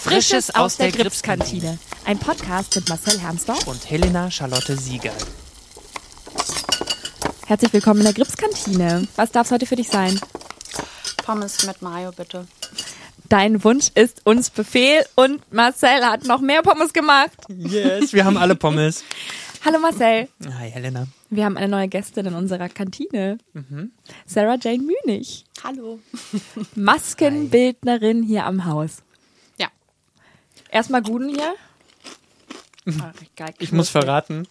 Frisches aus der Gripskantine. Ein Podcast mit Marcel Hermsdorf und Helena Charlotte Sieger. Herzlich willkommen in der Gripskantine. Was darf es heute für dich sein? Pommes mit Mayo, bitte. Dein Wunsch ist uns Befehl und Marcel hat noch mehr Pommes gemacht. Yes, wir haben alle Pommes. Hallo Marcel. Hi Helena. Wir haben eine neue Gästin in unserer Kantine. Mhm. Sarah Jane Münig. Hallo. Maskenbildnerin hier am Haus. Erstmal Guten hier. Ach, geil, ich muss verraten.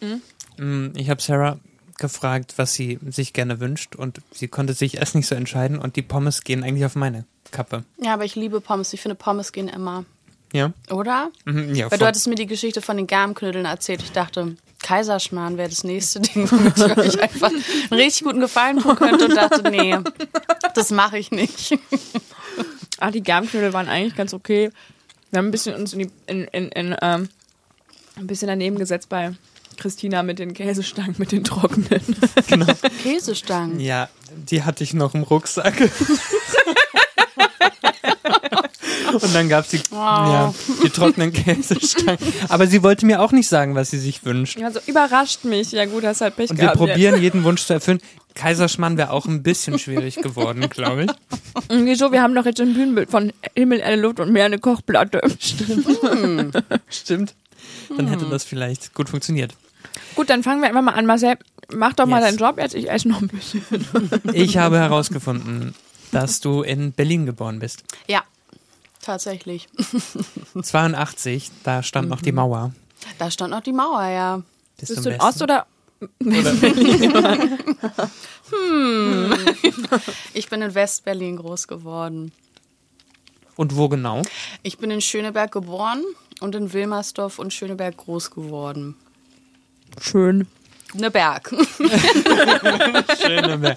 Mhm. Ich habe Sarah gefragt, was sie sich gerne wünscht und sie konnte sich erst nicht so entscheiden und die Pommes gehen eigentlich auf meine Kappe. Ja, aber ich liebe Pommes. Ich finde Pommes gehen immer. Ja. Oder? Mhm, ja, Weil du hattest mir die Geschichte von den Garmknödeln erzählt. Ich dachte, Kaiserschmarrn wäre das nächste Ding, womit ich euch einfach einen richtig guten Gefallen tun könnte und dachte, nee, das mache ich nicht. Ach, die Garmknödel waren eigentlich ganz okay. Wir haben ein bisschen uns in, die, in, in, in ähm, ein bisschen daneben gesetzt bei Christina mit den Käsestangen, mit den trockenen. Genau. Käsestangen? Ja, die hatte ich noch im Rucksack. Und dann gab es die, ja, die trockenen Käsestangen. Aber sie wollte mir auch nicht sagen, was sie sich wünscht. Also überrascht mich. Ja gut, hast halt Pech Und gehabt. wir probieren jetzt. jeden Wunsch zu erfüllen. Kaiserschmarrn wäre auch ein bisschen schwierig geworden, glaube ich. Wieso? Wir haben doch jetzt ein Bühnenbild von Himmel, Erde, Luft und Meer, eine Kochplatte. Stimmt. Stimmt. Dann hätte das vielleicht gut funktioniert. Gut, dann fangen wir einfach mal an. Marcel, mach doch mal Yes. deinen Job jetzt. Ich esse noch ein bisschen. Ich habe herausgefunden, dass du in Berlin geboren bist. Ja, tatsächlich. 82, da stand noch die Mauer. Da stand noch die Mauer, ja. Bist, Bist im du in? Ost- oder Ich bin in West-Berlin groß geworden. Und wo genau? Ich bin in Schöneberg geboren und in Wilmersdorf und Schöneberg groß geworden. schön? Ne Berg. Schöne War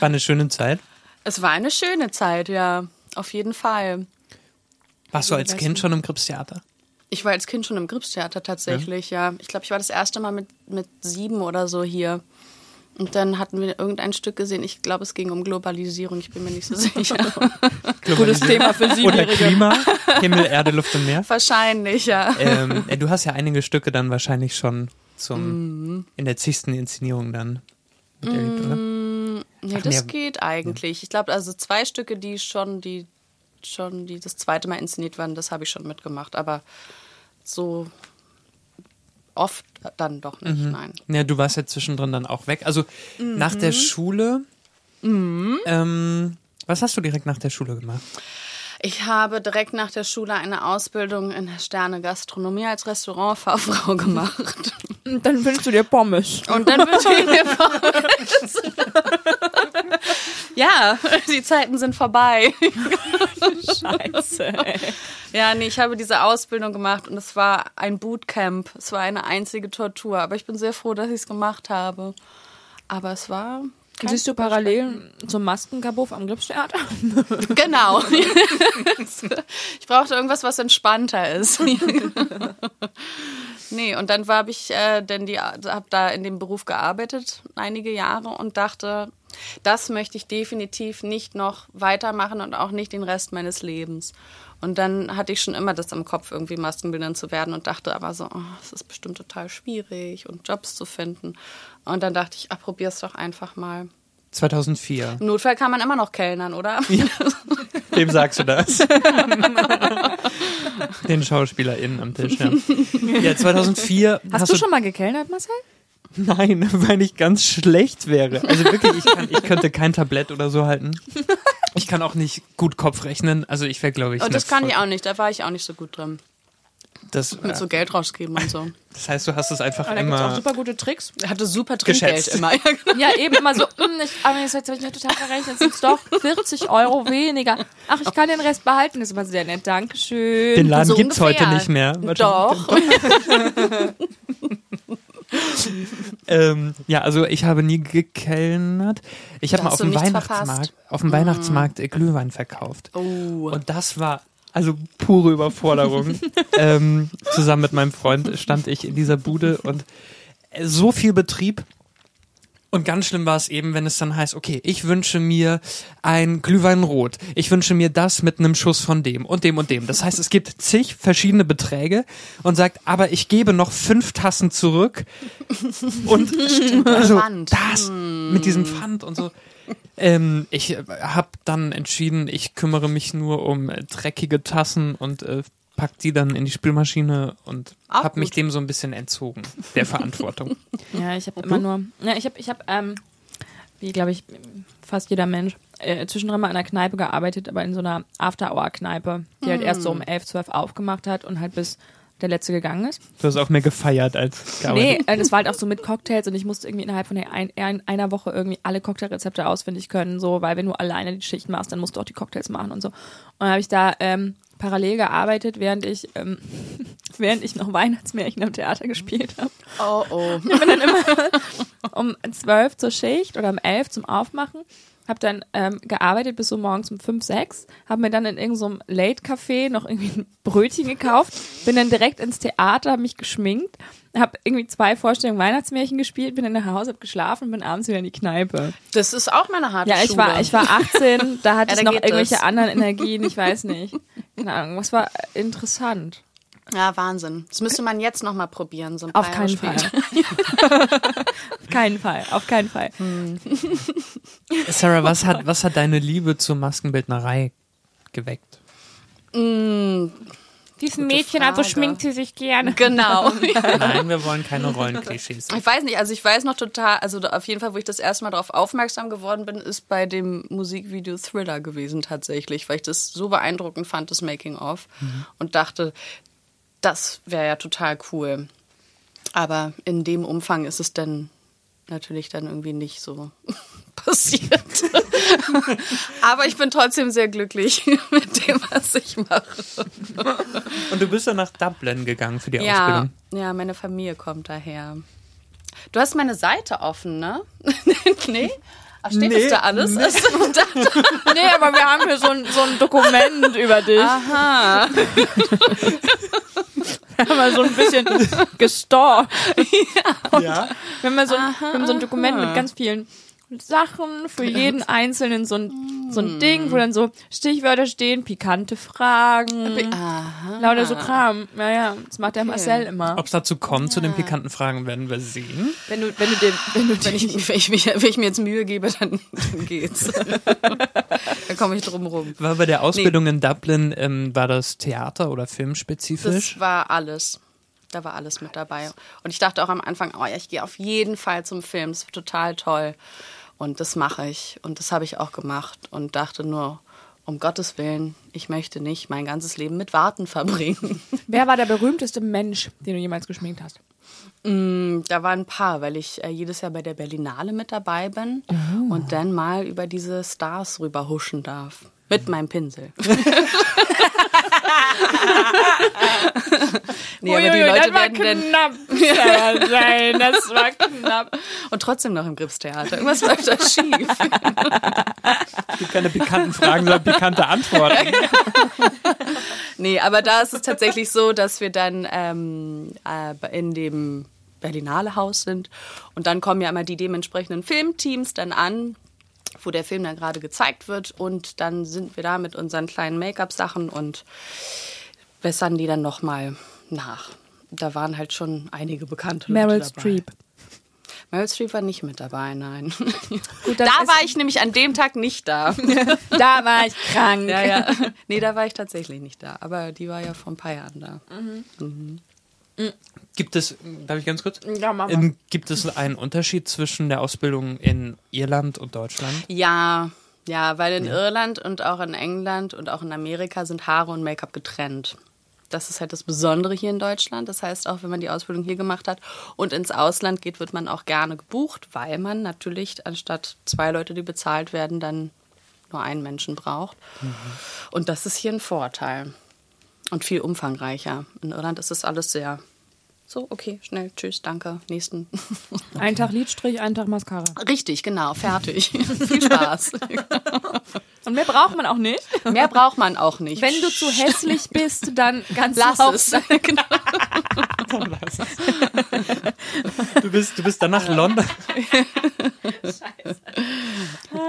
eine schöne Zeit. Es war eine schöne Zeit, ja. Auf jeden Fall. Warst du als Kind schon im Gripstheater? Ich war als Kind schon im Gripstheater tatsächlich, ja. Ich glaube, ich war das erste Mal mit, mit sieben oder so hier. Und dann hatten wir irgendein Stück gesehen. Ich glaube, es ging um Globalisierung. Ich bin mir nicht so sicher. Gutes Thema für Oder Siebenjährige. Klima? Himmel, Erde, Luft und Meer? Wahrscheinlich, ja. ähm, äh, du hast ja einige Stücke dann wahrscheinlich schon zum Mhm. in der zigsten Inszenierung dann miterlebt, oder? Nee, das geht eigentlich. Ich glaube, also zwei Stücke, die schon, die schon, die das zweite Mal inszeniert waren, das habe ich schon mitgemacht. Aber so oft dann doch nicht, Mhm. nein. Ja, du warst ja zwischendrin dann auch weg. Also nach der Mhm. Schule. Ähm, was hast du direkt nach der Schule gemacht? Ich habe direkt nach der Schule eine Ausbildung in der Sterne Gastronomie als Restaurantfachfrau gemacht. Und dann findest du dir Pommes. Und dann wird mir Ja, die Zeiten sind vorbei. Scheiße. ey. Ja, nee, ich habe diese Ausbildung gemacht und es war ein Bootcamp. Es war eine einzige Tortur, aber ich bin sehr froh, dass ich es gemacht habe. Aber es war. kein Siehst du parallel zum Maskenkabuff am Gripstheater? Genau. ich brauchte irgendwas, was entspannter ist. nee, und dann habe ich äh, denn die habe da in dem Beruf gearbeitet einige Jahre und dachte, das möchte ich definitiv nicht noch weitermachen und auch nicht den Rest meines Lebens. Und dann hatte ich schon immer das im Kopf, irgendwie Maskenbildnerin zu werden und dachte aber so, oh, es ist bestimmt total schwierig und Jobs zu finden. Und dann dachte ich, ah, probier's doch einfach mal. 2004. Im Notfall kann man immer noch kellnern, oder? Wem sagst du das? Den SchauspielerInnen am Tisch, ja. Ja, 2004 Hast, du schon mal gekellnert, Marcel? Nein, weil ich ganz schlecht wäre. Also wirklich, ich, kann, ich könnte kein Tablett oder so halten. Ich kann auch nicht gut Kopf rechnen. Also ich wäre, glaube ich, Und Oh, das kann ich voll- auch nicht, da war ich auch nicht so gut drin. Das, Mit so Geld rausgeben und so. das heißt, du hast es einfach Aber da gibt es auch immer. super gute Tricks. Er hatte super Trinkgeld Geschätzt. immer. Ja, genau. Ja, eben immer so, hm, ich, aber jetzt habe ich ja total verrechnet, sind es doch 40 Euro weniger. Ach, ich kann den Rest behalten, das ist immer sehr nett, Dankeschön. Den Laden So gibt's ungefähr. heute nicht mehr. Doch. Ähm, ja, also ich habe nie gekellnert. Ich habe Da mal auf dem Weihnachtsmarkt, verpasst. auf dem Weihnachtsmarkt äh, Glühwein verkauft. Oh. Und das war also pure Überforderung. ähm, zusammen mit meinem Freund stand ich in dieser Bude und so viel Betrieb. Und ganz schlimm war es eben, wenn es dann heißt, okay, ich wünsche mir ein Glühwein rot. Ich wünsche mir das mit einem Schuss von dem und dem und dem. Das heißt, es gibt zig verschiedene Beträge und sagt, aber ich gebe noch fünf Tassen zurück. Und also das mit diesem Pfand und so. Ähm, ich habe dann entschieden, ich kümmere mich nur um dreckige Tassen und äh, pack die dann in die Spülmaschine und habe mich dem so ein bisschen entzogen, der Verantwortung. ja, ich habe immer nur, ja, ich habe, ich habe, ähm, wie glaube ich fast jeder Mensch, äh, zwischendrin mal in einer Kneipe gearbeitet, aber in so einer After-Hour-Kneipe, die mm. halt erst so um 11, 12 aufgemacht hat und halt bis der letzte gegangen ist. Du hast auch mehr gefeiert als gearbeitet. Nee, äh, das war halt auch so mit Cocktails und ich musste irgendwie innerhalb von ein, einer Woche irgendwie alle Cocktailrezepte auswendig können, so, weil wenn du alleine die Schicht machst, dann musst du auch die Cocktails machen und so. Und dann habe ich da ähm, parallel gearbeitet, während ich, ähm, während ich noch Weihnachtsmärchen am Theater gespielt habe. Oh oh. Ich bin dann immer um zwölf zur Schicht oder um elf zum Aufmachen. Habe dann ähm, gearbeitet bis so morgens um fünf, sechs. Habe mir dann in irgendeinem so Late-Café noch irgendwie ein Brötchen gekauft. Bin dann direkt ins Theater, habe mich geschminkt. Habe irgendwie zwei Vorstellungen Weihnachtsmärchen gespielt, bin dann nach Hause, habe geschlafen und bin abends wieder in die Kneipe. Das ist auch meine harte Ja, ich Schule. war, ich war 18, da hatte ja, ich noch irgendwelche das. anderen Energien, ich weiß nicht. Keine Ahnung, was war interessant. Ja, Wahnsinn. Das müsste man jetzt noch mal probieren. So ein auf keinen Fall. auf keinen Fall. Auf keinen Fall. Hm. Sarah, was hat, was hat deine Liebe zur Maskenbildnerei geweckt? Mm, Diesen Mädchen, also Frage. also schminkt sie sich gerne. Genau. Nein, wir wollen keine Rollenklischees. Ich weiß nicht, also ich weiß noch total, also auf jeden Fall, wo ich das erste Mal darauf aufmerksam geworden bin, ist bei dem Musikvideo Thriller gewesen tatsächlich, weil ich das so beeindruckend fand, das Making-of. Mhm. Und dachte, das wäre ja total cool. Aber in dem Umfang ist es dann natürlich dann irgendwie nicht so passiert. Aber ich bin trotzdem sehr glücklich mit dem, was ich mache. Und du bist dann nach Dublin gegangen für die ja, Ausbildung? Ja, meine Familie kommt daher. Du hast meine Seite offen, ne? nee? Ach, steht nee, das da alles? Nee. nee, aber wir haben hier so ein, so ein Dokument über dich. Aha. wir haben mal so ein bisschen gestalkt. Ja. ja. Wir haben, so ein, wir haben so ein Dokument mit ganz vielen Sachen für jeden Einzelnen so ein, so ein Ding, wo dann so Stichwörter stehen, pikante Fragen, Aha. lauter so Kram. Naja, das macht der okay. Marcel immer. Ob es dazu kommt, ja. zu den pikanten Fragen, werden wir sehen. Wenn du, wenn du dem, wenn du, wenn ich, wenn ich, wenn ich mir jetzt Mühe gebe, dann, dann geht's. dann komme ich drum rum. War bei der Ausbildung nee. in Dublin, ähm, war das Theater oder filmspezifisch? Das war alles. Da war alles mit dabei. Und ich dachte auch am Anfang, oh ja, ich gehe auf jeden Fall zum Film. Das wird total toll. Und das mache ich. Und das habe ich auch gemacht und dachte nur, um Gottes Willen, ich möchte nicht mein ganzes Leben mit Warten verbringen. Wer war der berühmteste Mensch, den du jemals geschminkt hast? Mm, da waren ein paar, weil ich äh, jedes Jahr bei der Berlinale mit dabei bin oh. und dann mal über diese Stars rüberhuschen darf. Mit meinem Pinsel. nee, aber die Leute das war knapp, dann, sein. Das war knapp. Und trotzdem noch im Gripstheater. Irgendwas läuft da schief. Es gibt keine pikanten Fragen, sondern pikante Antworten. nee, aber da ist es tatsächlich so, dass wir dann ähm, äh, in dem Berlinale Haus sind und dann kommen ja immer die dementsprechenden Filmteams dann an, wo der Film dann gerade gezeigt wird und dann sind wir da mit unseren kleinen Make-up-Sachen und bessern die dann nochmal nach. Da waren halt schon einige bekannte Leute Meryl dabei. Streep. Meryl Streep war nicht mit dabei, nein. Gut, da war ich nämlich an dem Tag nicht da. da war ich krank. Ja, ja. Nee, da war ich tatsächlich nicht da. Aber die war ja vor ein paar Jahren da. Mhm. Mhm. Gibt es, darf ich ganz kurz? Ja, mach mal. Gibt es einen Unterschied zwischen der Ausbildung in Irland und Deutschland? Ja, ja, weil in ja. Irland und auch in England und auch in Amerika sind Haare und Make-up getrennt. Das ist halt das Besondere hier in Deutschland. Das heißt, auch wenn man die Ausbildung hier gemacht hat und ins Ausland geht, wird man auch gerne gebucht, weil man natürlich anstatt zwei Leute, die bezahlt werden, dann nur einen Menschen braucht. Mhm. Und das ist hier ein Vorteil. Und viel umfangreicher. In Irland ist das alles sehr So, okay, schnell, tschüss, danke, nächsten. Ein Tag Lidstrich, ein Tag Mascara. Richtig, genau, fertig. Viel Spaß. Und mehr braucht man auch nicht. Mehr braucht man auch nicht. Wenn du zu hässlich bist, dann ganz Lass es. Genau. Du bist, du bist danach London.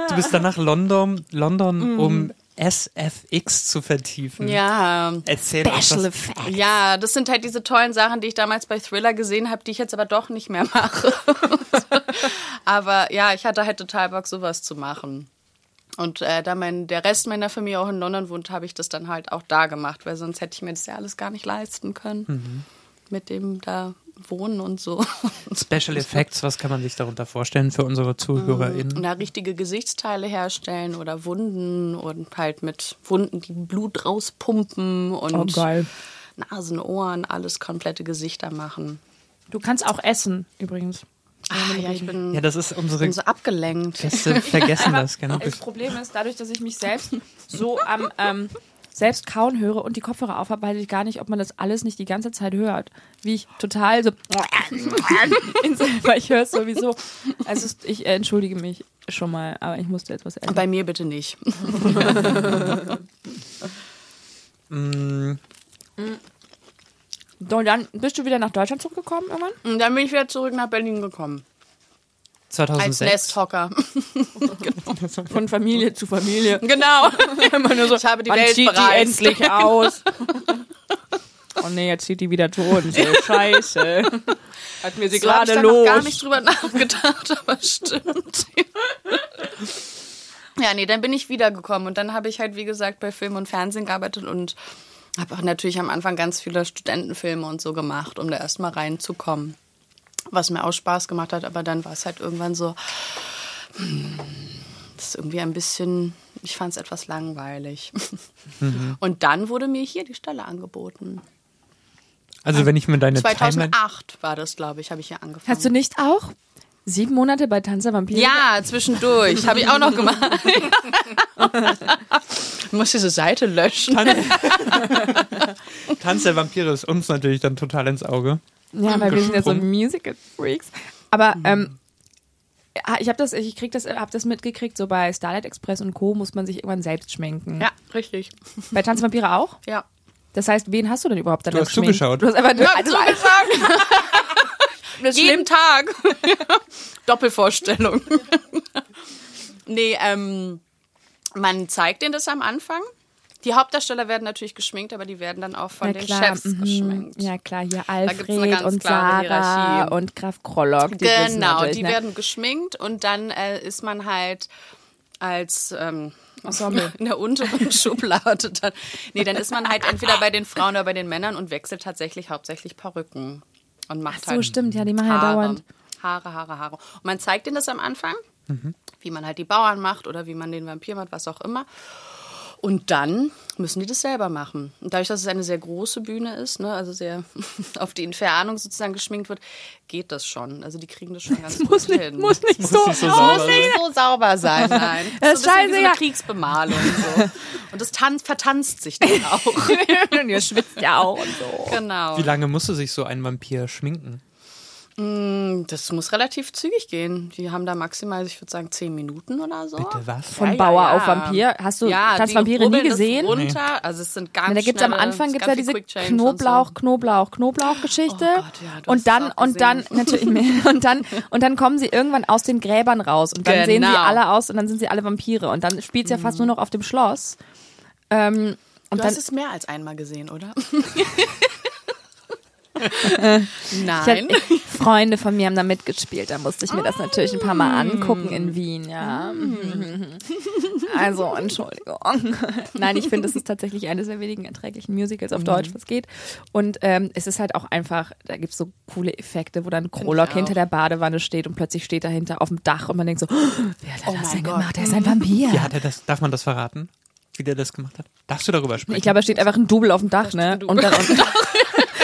Du bist danach London, London, um SFX zu vertiefen. Ja. Erzähl uns Special das. Effect. Ja, das sind halt diese tollen Sachen, die ich damals bei Thriller gesehen habe, die ich jetzt aber doch nicht mehr mache. aber ja, ich hatte halt total Bock, sowas zu machen. Und äh, da mein, der Rest meiner Familie auch in London wohnt, habe ich das dann halt auch da gemacht, weil sonst hätte ich mir das ja alles gar nicht leisten können. Mit dem da wohnen und so. Special Effects, was kann man sich darunter vorstellen für unsere Und ZuhörerInnen? da richtige Gesichtsteile herstellen oder Wunden und halt mit Wunden, die Blut rauspumpen und Oh, geil. Nasen, Ohren, alles komplette Gesichter machen. Du kannst auch essen, übrigens. Ah, ja, ich bin, Ja, das ist unsere bin so abgelenkt. Gäste vergessen das, genau. Das Problem ist, dadurch, dass ich mich selbst so am ähm, selbst kauen höre und die Kopfhörer aufhabe, weiß ich gar nicht, ob man das alles nicht die ganze Zeit hört. Wie ich total so weil ich höre es sowieso. Also ich äh, entschuldige mich schon mal, aber ich musste etwas essen. Bei mir bitte nicht. Mm, So, und dann bist du wieder nach Deutschland zurückgekommen irgendwann? Und dann bin ich wieder zurück nach Berlin gekommen. Als 2006. Nesthocker. Von Familie zu Familie. genau. Immer nur so, Ich habe die Welt zieht die bereist. endlich aus? oh nee, jetzt zieht die wieder tot. So, scheiße. Hat mir sie So habe ich gerade da los. noch gar nicht drüber nachgedacht, aber stimmt. ja, nee, dann bin ich wiedergekommen und dann habe ich halt, wie gesagt, bei Film und Fernsehen gearbeitet und habe auch natürlich am Anfang ganz viele Studentenfilme und so gemacht, um da erstmal reinzukommen. Was mir auch Spaß gemacht hat, aber dann war es halt irgendwann so, hm, das ist irgendwie ein bisschen, ich fand es etwas langweilig. Und dann wurde mir hier die Stelle angeboten. Also wenn ich mir deine Timeline... 2008 war das, glaube ich, habe ich hier angefangen. Hast du nicht auch sieben Monate bei Tanz der Vampire? Ja, zwischendurch. Habe ich auch noch gemacht. Muss diese Seite löschen. Tanz der Vampire ist uns natürlich dann total ins Auge. Ja, weil wir sind ja so Gesprungen. Musical Freaks. Aber ähm, ah, ich habe das, ich krieg das, hab das mitgekriegt. So bei Starlight Express und Co. muss man sich irgendwann selbst schminken. Ja, richtig. Bei Tanz der Vampire auch. Ja. Das heißt, wen hast du denn überhaupt dann Du hast geschminkt? zugeschaut. Du hast einfach Ja, also, zugeschaut. das Jeden Tag. Doppelvorstellung. nee, ähm, man zeigt denen das am Anfang. Die Hauptdarsteller werden natürlich geschminkt, aber die werden dann auch von den Chefs mhm. geschminkt. Ja klar, hier Alfred ganz und Sarah Hierarchie. und Graf Krollock. Die Genau, die ne? werden geschminkt und dann äh, ist man halt als ähm, Ensemble. in der unteren Schublade dann. Nee, dann ist man halt entweder bei den Frauen oder bei den Männern und wechselt tatsächlich hauptsächlich Perücken und macht so, halt stimmt, ja, die machen ja Haare, dauernd. Haare, Haare, Haare. Und man zeigt ihnen das am Anfang, wie man halt die Bauern macht oder wie man den Vampir macht, was auch immer. Und dann müssen die das selber machen. Und dadurch, dass es eine sehr große Bühne ist, ne, also sehr auf die Entfernung sozusagen geschminkt wird, geht das schon. Also die kriegen das schon ganz gut Muss nicht, hin. muss nicht so, nicht so muss sauber nicht nicht so sauber sein, nein. Das ist so ein bisschen wie so eine Kriegsbemalung. So. Und das tanzt, vertanzt sich dann auch. und ihr schwitzt ja auch und so. genau. Wie lange musste sich so ein Vampir schminken? Das muss relativ zügig gehen. Die haben da maximal, ich würde sagen, zehn Minuten oder so. Bitte was? Von Ja, ja, Bauer ja. auf Vampir. Hast du ja, Tanz Vampire nie gesehen? Runter. Also es sind ganz Ja, da gibt's am schnelle- Anfang gibt's ja diese Quick Change Knoblauch, Und Knoblauch, Knoblauch-Geschichte. Oh Gott, ja, du hast und es dann auch und dann natürlich und dann und dann kommen sie irgendwann aus den Gräbern raus und dann sehen sie Genau. alle aus und dann sind sie alle Vampire und dann spielt's ja fast nur noch auf dem Schloss. Ähm, und Du dann hast es mehr als einmal gesehen, oder? Nein. hatte, Freunde von mir haben da mitgespielt. Da musste ich mir das natürlich ein paar Mal angucken in Wien, ja. Also, Entschuldigung. Nein, ich finde, es ist tatsächlich eines der wenigen erträglichen Musicals auf Deutsch, was geht. Und ähm, es ist halt auch einfach, da gibt's so coole Effekte, wo dann Krollock auch. hinter der Badewanne steht und plötzlich steht dahinter auf dem Dach und man denkt so, oh, wer hat er Oh das denn Gott. gemacht? Er ist ein Vampir. Wie hat er das, darf man das verraten? Wie der das gemacht hat? Darfst du darüber sprechen? Ich glaube, da steht einfach ein Double auf dem Dach, ne? ein Und dann und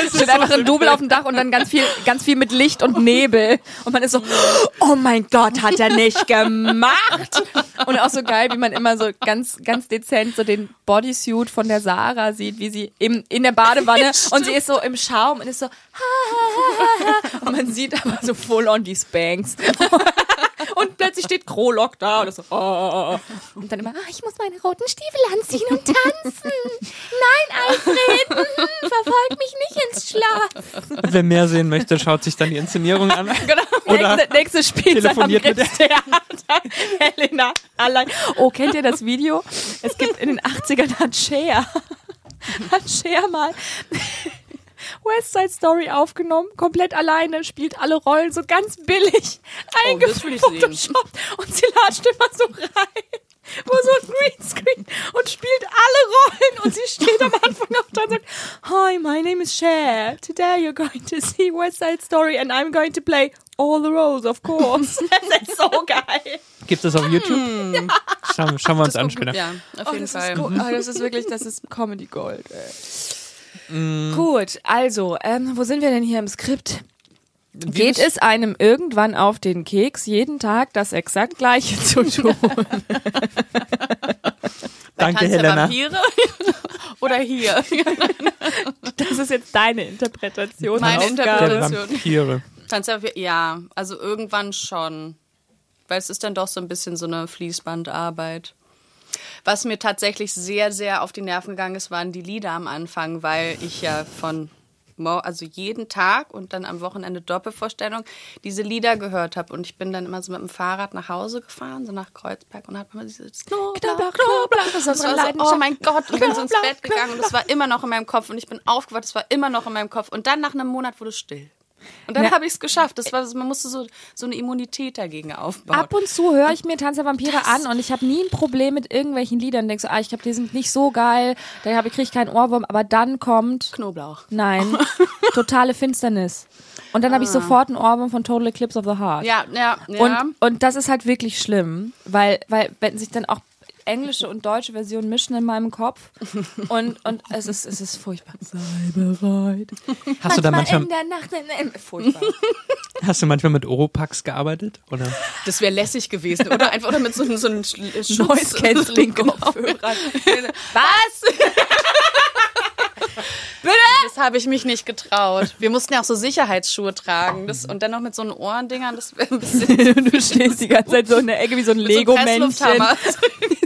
steht einfach ein Double auf dem Dach und dann ganz viel, ganz viel mit Licht und Nebel. Und man ist so, oh mein Gott, hat er nicht gemacht. Und auch so geil, wie man immer so ganz, ganz dezent so den Bodysuit von der Sarah sieht, wie sie im, in der Badewanne und sie ist so im Schaum und ist so, ha, ha, und man sieht aber so full on die Spanks. und plötzlich steht Krolok da und, so, oh. und dann immer, ah, ich muss meine roten Stiefel anziehen und tanzen. Nein, Alfred, hm, verfolg mich nicht ins Schlaf. Wer mehr sehen möchte, schaut sich dann die Inszenierung an. Genau. Oder nächste, nächste Spielzeit am telefoniert mit der- Theater. Helena allein. Oh, kennt ihr das Video? Es gibt in den 80ern hat Cher, hat Cher mal West Side Story aufgenommen, komplett alleine, spielt alle Rollen so ganz billig Oh, sehen. eingefotoshoppt und sie latscht immer so rein. Wo so ein Greenscreen und spielt alle Rollen und sie steht am Anfang auf da und sagt, Hi, my name is Cher. Today you're going to see West Side Story and I'm going to play all the roles, of course. das ist so geil. Gibt es auf YouTube? Schauen, schauen wir uns an später. Ja, auf Oh, jeden das Fall. Ist oh, das ist wirklich, das ist Comedy Gold. Ey. Gut, also, ähm, wo sind wir denn hier im Skript? Geht es einem irgendwann auf den Keks, jeden Tag das exakt gleiche zu tun? Danke, Helena. Vampire oder hier? Das ist jetzt deine Interpretation. Meine. Interpretation. Vampire. Tanz der Vampire, ja, also irgendwann schon. Weil es ist dann doch so ein bisschen so eine Fließbandarbeit. Was mir tatsächlich sehr, sehr auf die Nerven gegangen ist, waren die Lieder am Anfang, weil ich ja von also jeden Tag und dann am Wochenende Doppelvorstellung diese Lieder gehört habe. Und ich bin dann immer so mit dem Fahrrad nach Hause gefahren, so nach Kreuzberg und habe immer dieses Knoblauch, Knoblauch, das war so, Leidenschaft. oh mein Gott, und bin so ins Bett gegangen und das war immer noch in meinem Kopf und ich bin aufgewacht, es war immer noch in meinem Kopf. Und dann nach einem Monat wurde es still. Und dann habe ich es geschafft. Das war, man musste so, so eine Immunität dagegen aufbauen. Ab und zu höre ich mir Tanz der Vampire an und ich habe nie ein Problem mit irgendwelchen Liedern. Denkst so, ah, ich glaube, die sind nicht so geil, da habe ich keinen Ohrwurm, aber dann kommt Knoblauch. nein, totale Finsternis. Und dann habe ich sofort einen Ohrwurm von Total Eclipse of the Heart. Ja, ja, ja. Und, und das ist halt wirklich schlimm, weil, weil wenn sich dann auch englische und deutsche Versionen mischen in meinem Kopf und, und es, ist, es ist furchtbar. Sei bereit. Hast du da manchmal, in der Nacht, in der, furchtbar. hast du manchmal mit Oropax gearbeitet? Oder? das wäre lässig gewesen, oder? Einfach oder mit so, einem- so einem Sch- Schutz. Was? Das habe ich mich nicht getraut. Wir mussten ja auch so Sicherheitsschuhe tragen. Das, und dann noch mit so einen Ohrendingern, das wäre ein bisschen du stehst die ganze Zeit so in der Ecke wie so ein einem Lego-Männchen.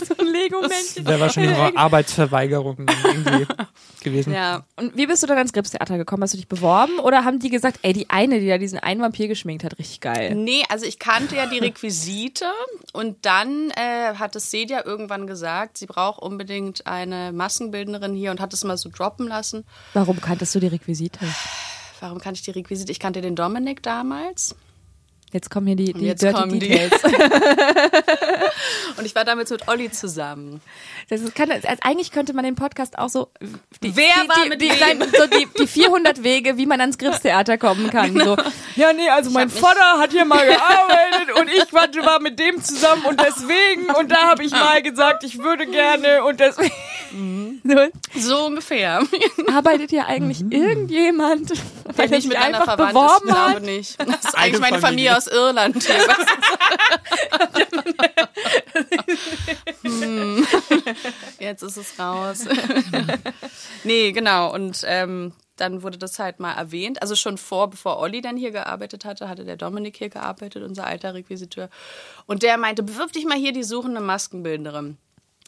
So ein Lego-Männchen. Wäre wahrscheinlich auch Arbeitsverweigerung irgendwie gewesen. Ja, Und wie bist du dann ans Gripstheater gekommen? Hast du dich beworben oder haben die gesagt, ey, die eine, die da diesen einen Vampir geschminkt hat, richtig geil? Nee, also ich kannte ja die Requisite und dann äh, hat es Sedia irgendwann gesagt, sie braucht unbedingt eine Maskenbildnerin hier und hat es mal so droppen lassen. Warum kanntest du die Requisite? Warum kannte ich die Requisite? Ich kannte den Dominik damals Jetzt kommen hier die, die jetzt Dirty kommen die. Details. und ich war damals mit Olli zusammen. Das ist, kann, also eigentlich könnte man den Podcast auch so. Die, Wer die, war die, mit die, wem? nein, so die, die 400 Wege, wie man ans Gripstheater kommen kann. So, ja, nee, also mein hab mich- Vater hat hier mal gearbeitet und ich war, war mit dem zusammen und deswegen und da habe ich mal gesagt, ich würde gerne und deswegen. So, So ungefähr. arbeitet hier eigentlich irgendjemand, der nicht sich mit einer einfach verwandt ist, beworben ich glaube hat? nicht. Das ist eigentlich meine Familie. Aus Irland hier. Hm. Jetzt ist es raus. nee, genau. Und ähm, dann wurde das halt mal erwähnt. Also schon vor, bevor Olli dann hier gearbeitet hatte, hatte der Dominik hier gearbeitet, unser alter Requisiteur. Und der meinte, bewirb dich mal hier, die suchen eine Maskenbildnerin.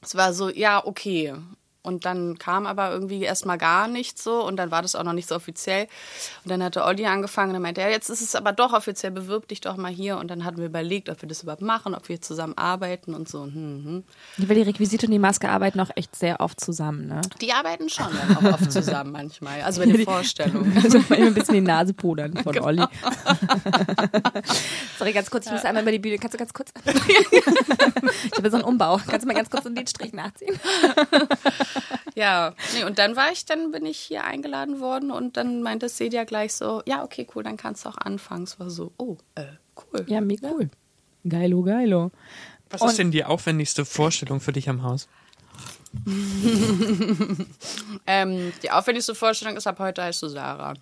Es war so, ja, okay. Und dann kam aber irgendwie erstmal gar nichts so und dann war das auch noch nicht so offiziell. Und dann hatte Olli angefangen und er meinte, ja, jetzt ist es aber doch offiziell, bewirb dich doch mal hier. Und dann hatten wir überlegt, ob wir das überhaupt machen, ob wir zusammen arbeiten und so. Hm, hm. Weil die Requisite und die Maske arbeiten auch echt sehr oft zusammen, ne? Die arbeiten schon dann auch oft zusammen manchmal, also bei den Vorstellungen. Also manchmal ein bisschen die Nase pudern von Olli. Sorry, ganz kurz, ich muss einmal über die Bühne. Kannst du ganz kurz? ich habe so einen Umbau. Kannst du mal ganz kurz einen Lidstrich nachziehen? Ja, nee, und dann war ich, dann bin ich hier eingeladen worden und dann meinte Sedia gleich so, ja, okay, cool, dann kannst du auch anfangen. Es war so, oh, äh, cool. Ja, mega cool. Geilo, geilo. Was ist denn die aufwendigste Vorstellung für dich am Haus? Ähm, die aufwendigste Vorstellung ist ab heute heißt du Sarah.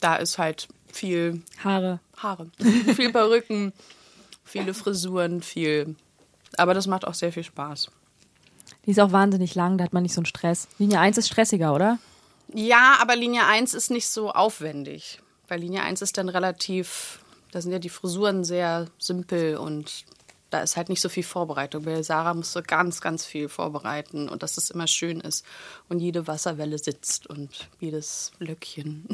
Da ist halt viel Haare. Haare, viel Perücken, viele Frisuren, viel. Aber das macht auch sehr viel Spaß. Die ist auch wahnsinnig lang, da hat man nicht so einen Stress. Linie 1 ist stressiger, oder? Ja, aber Linie 1 ist nicht so aufwendig. Bei Linie 1 ist dann relativ, da sind ja die Frisuren sehr simpel und da ist halt nicht so viel Vorbereitung. Bei Sarah musst du ganz, ganz viel vorbereiten und dass es immer schön ist und jede Wasserwelle sitzt und jedes Löckchen.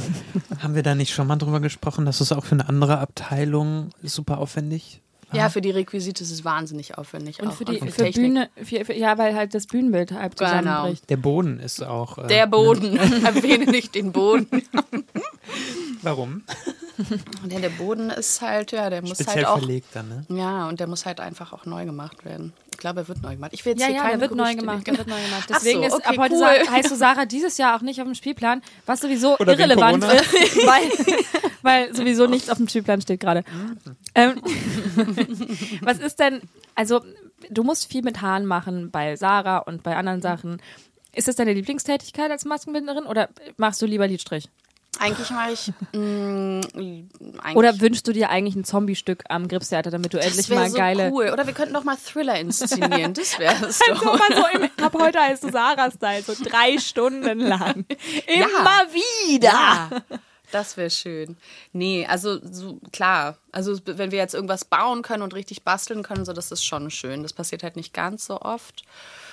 Haben wir da nicht schon mal drüber gesprochen, dass es auch für eine andere Abteilung super aufwendig ja, für die Requisite ist es wahnsinnig aufwendig. Und auch. für die und für Bühne, für, für, ja, weil halt das Bühnenbild halb Genau. zusammenbricht. Der Boden ist auch. Äh, Der Boden. Erwähne nicht den Boden. Warum? Ja, der Boden ist halt, ja, der muss Speziell halt auch. verlegt dann, ne? Ja, und der muss halt einfach auch neu gemacht werden. Ich glaube, er wird neu gemacht. Ich will jetzt Ja, hier ja, keine der wird neu gemacht. Der wird neu gemacht. Ach Deswegen so, ist okay, ab heute cool. Heißt so Sarah dieses Jahr auch nicht auf dem Spielplan, was sowieso Oder irrelevant ist, weil, weil sowieso nichts auf dem Spielplan steht gerade. Ähm, was ist denn, also du musst viel mit Haaren machen bei Sarah und bei anderen Sachen. Ist das deine Lieblingstätigkeit als Maskenbildnerin oder machst du lieber Lidstrich? Eigentlich mache ich. Mh, eigentlich Oder wünschst du dir eigentlich ein Zombie-Stück am Gripstheater, damit du das endlich mal so geile. cool. Oder wir könnten doch mal Thriller inszenieren. Das wäre es doch. mal so im, ab heute heißt du Sarah-Style, so drei Stunden lang. Immer wieder. Ja, das wäre schön. Nee, also so, klar. Also wenn wir jetzt irgendwas bauen können und richtig basteln können, so das ist schon schön. Das passiert halt nicht ganz so oft.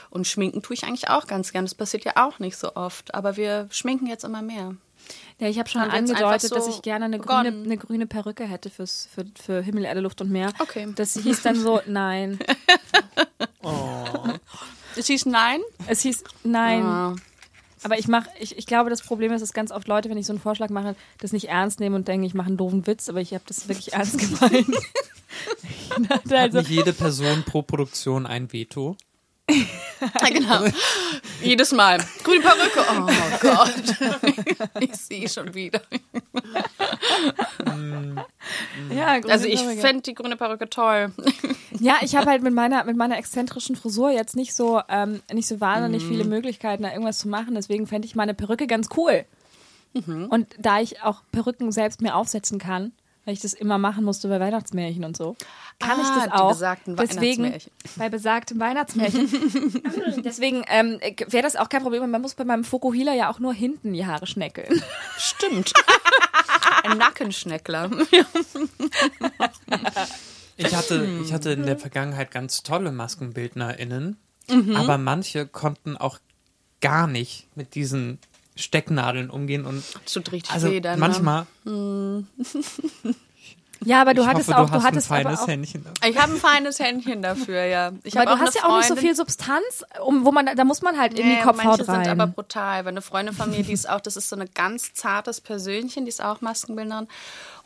Und schminken tue ich eigentlich auch ganz gern. Das passiert ja auch nicht so oft. Aber wir schminken jetzt immer mehr. Ja, ich habe schon angedeutet, einfach dass so ich gerne eine grüne, eine grüne Perücke hätte fürs, für, für Himmel, Erde, Luft und Meer. Okay. Das hieß dann so, nein. Es hieß nein? Es hieß, nein. Ah. Aber ich mache, ich, ich glaube, das Problem ist, dass ganz oft Leute, wenn ich so einen Vorschlag mache, das nicht ernst nehmen und denken, ich mache einen doofen Witz, aber ich habe das wirklich ernst gemeint. Dachte Hat also, nicht jede Person pro Produktion ein Veto? Ja, genau. Jedes Mal. Grüne Perücke. Oh Gott. ich sehe schon wieder. ja, grüne Also ich fände die grüne Perücke toll. Ja, ich habe halt mit meiner, mit meiner exzentrischen Frisur jetzt nicht so, ähm, nicht so wahnsinnig viele Möglichkeiten, da irgendwas zu machen. Deswegen fände ich meine Perücke ganz cool. Und da ich auch Perücken selbst mir aufsetzen kann, weil ich das immer machen musste bei Weihnachtsmärchen und so, kann Ah, ich das die auch. besagten deswegen, Weihnachtsmärchen. bei besagtem Weihnachtsmärchen. deswegen ähm, wäre das auch kein Problem. Man muss bei meinem Fokuhila ja auch nur hinten die Haare schneckeln. Stimmt. Ein Nackenschneckler. Ich hatte, ich hatte in der Vergangenheit ganz tolle MaskenbildnerInnen, Mhm. aber manche konnten auch gar nicht mit diesen Stecknadeln umgehen und Das tut richtig also weh dann. ne? manchmal. Ja, aber du ich hattest hoffe, auch, du hast hattest ein aber feines auch, Händchen. Ich habe ein feines Händchen dafür, ja. Ich hab du hast ja auch nicht so Freundin- viel Substanz, um, wo man, da muss man halt in die Kopfhaut manche rein. sind aber brutal. Weil eine Freundin von mir, die ist auch, das ist so ein ganz zartes Persönchen, die ist auch Maskenbildnerin.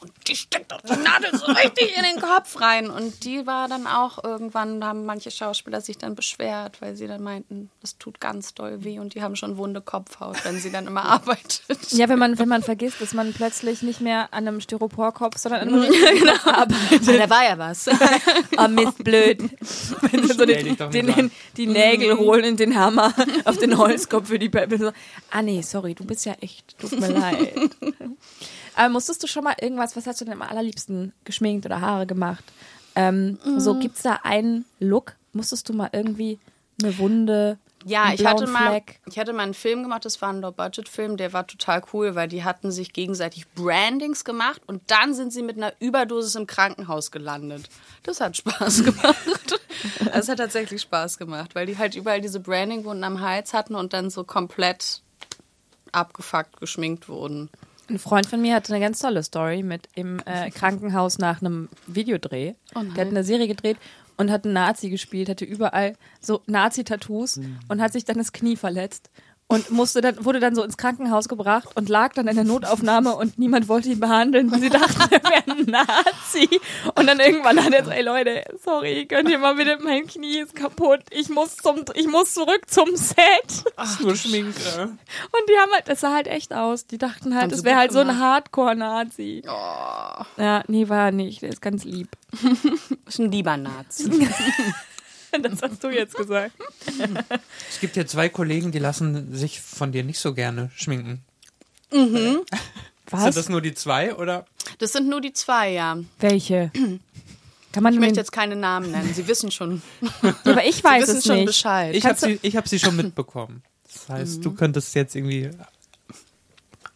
Und die steckt doch die Nadel so richtig in den Kopf rein. Und die war dann auch irgendwann, da haben manche Schauspieler sich dann beschwert, weil sie dann meinten, das tut ganz doll weh und die haben schon wunde Kopfhaut, wenn sie dann immer arbeitet. Ja, wenn man, wenn man vergisst, dass man plötzlich nicht mehr an einem Styroporkopf, sondern an einem richtigen genau. Arbeitet. da war ja was. Ah, Mist, blöd. Wenn du so den, den, den, die Nägel holen und den Hammer auf den Holzkopf für die Pe- so, Ah, nee, sorry, du bist ja echt, tut mir leid. Aber musstest du schon mal irgendwas, was hast du denn am allerliebsten geschminkt oder Haare gemacht? Ähm, So, gibt's da einen Look? Musstest du mal irgendwie eine Wunde, Ja, ich hatte mal, Fleck? ich hatte mal einen Film gemacht, das war ein Low-Budget-Film, der war total cool, weil die hatten sich gegenseitig Brandings gemacht und dann sind sie mit einer Überdosis im Krankenhaus gelandet. Das hat Spaß gemacht. Es hat tatsächlich Spaß gemacht, weil die halt überall diese Branding-Wunden am Hals hatten und dann so komplett abgefuckt geschminkt wurden. Ein Freund von mir hatte eine ganz tolle Story mit im äh, Krankenhaus nach einem Videodreh. Oh. Der hat eine Serie gedreht und hat einen Nazi gespielt, hatte überall so Nazi-Tattoos und hat sich dann das Knie verletzt. Und musste dann, wurde dann so ins Krankenhaus gebracht und lag dann in der Notaufnahme und niemand wollte ihn behandeln, weil sie dachten, er wäre ein Nazi. Und dann irgendwann hat er so, ey Leute, sorry, könnt ihr mal bitte, mein Knie ist kaputt. Ich muss zum, ich muss zurück zum Set. Ach, nur Schminke. Und die haben halt, das sah halt echt aus. Die dachten halt, sie wäre halt so ein. Hardcore-Nazi. Oh, Ja, nee, war er nicht. Der ist ganz lieb. ist ein lieber Nazi. Das hast du jetzt gesagt. Es gibt ja zwei Kollegen, die lassen sich von dir nicht so gerne schminken. Was? Sind das nur die zwei oder? Das sind nur die zwei, ja. Welche? Kann man Ich möchte jetzt keine Namen nennen. Sie wissen schon. aber ich Sie weiß wissen es schon nicht. Bescheid. Ich habe sie, ich hab sie schon mitbekommen. Das heißt, Mhm. du könntest jetzt irgendwie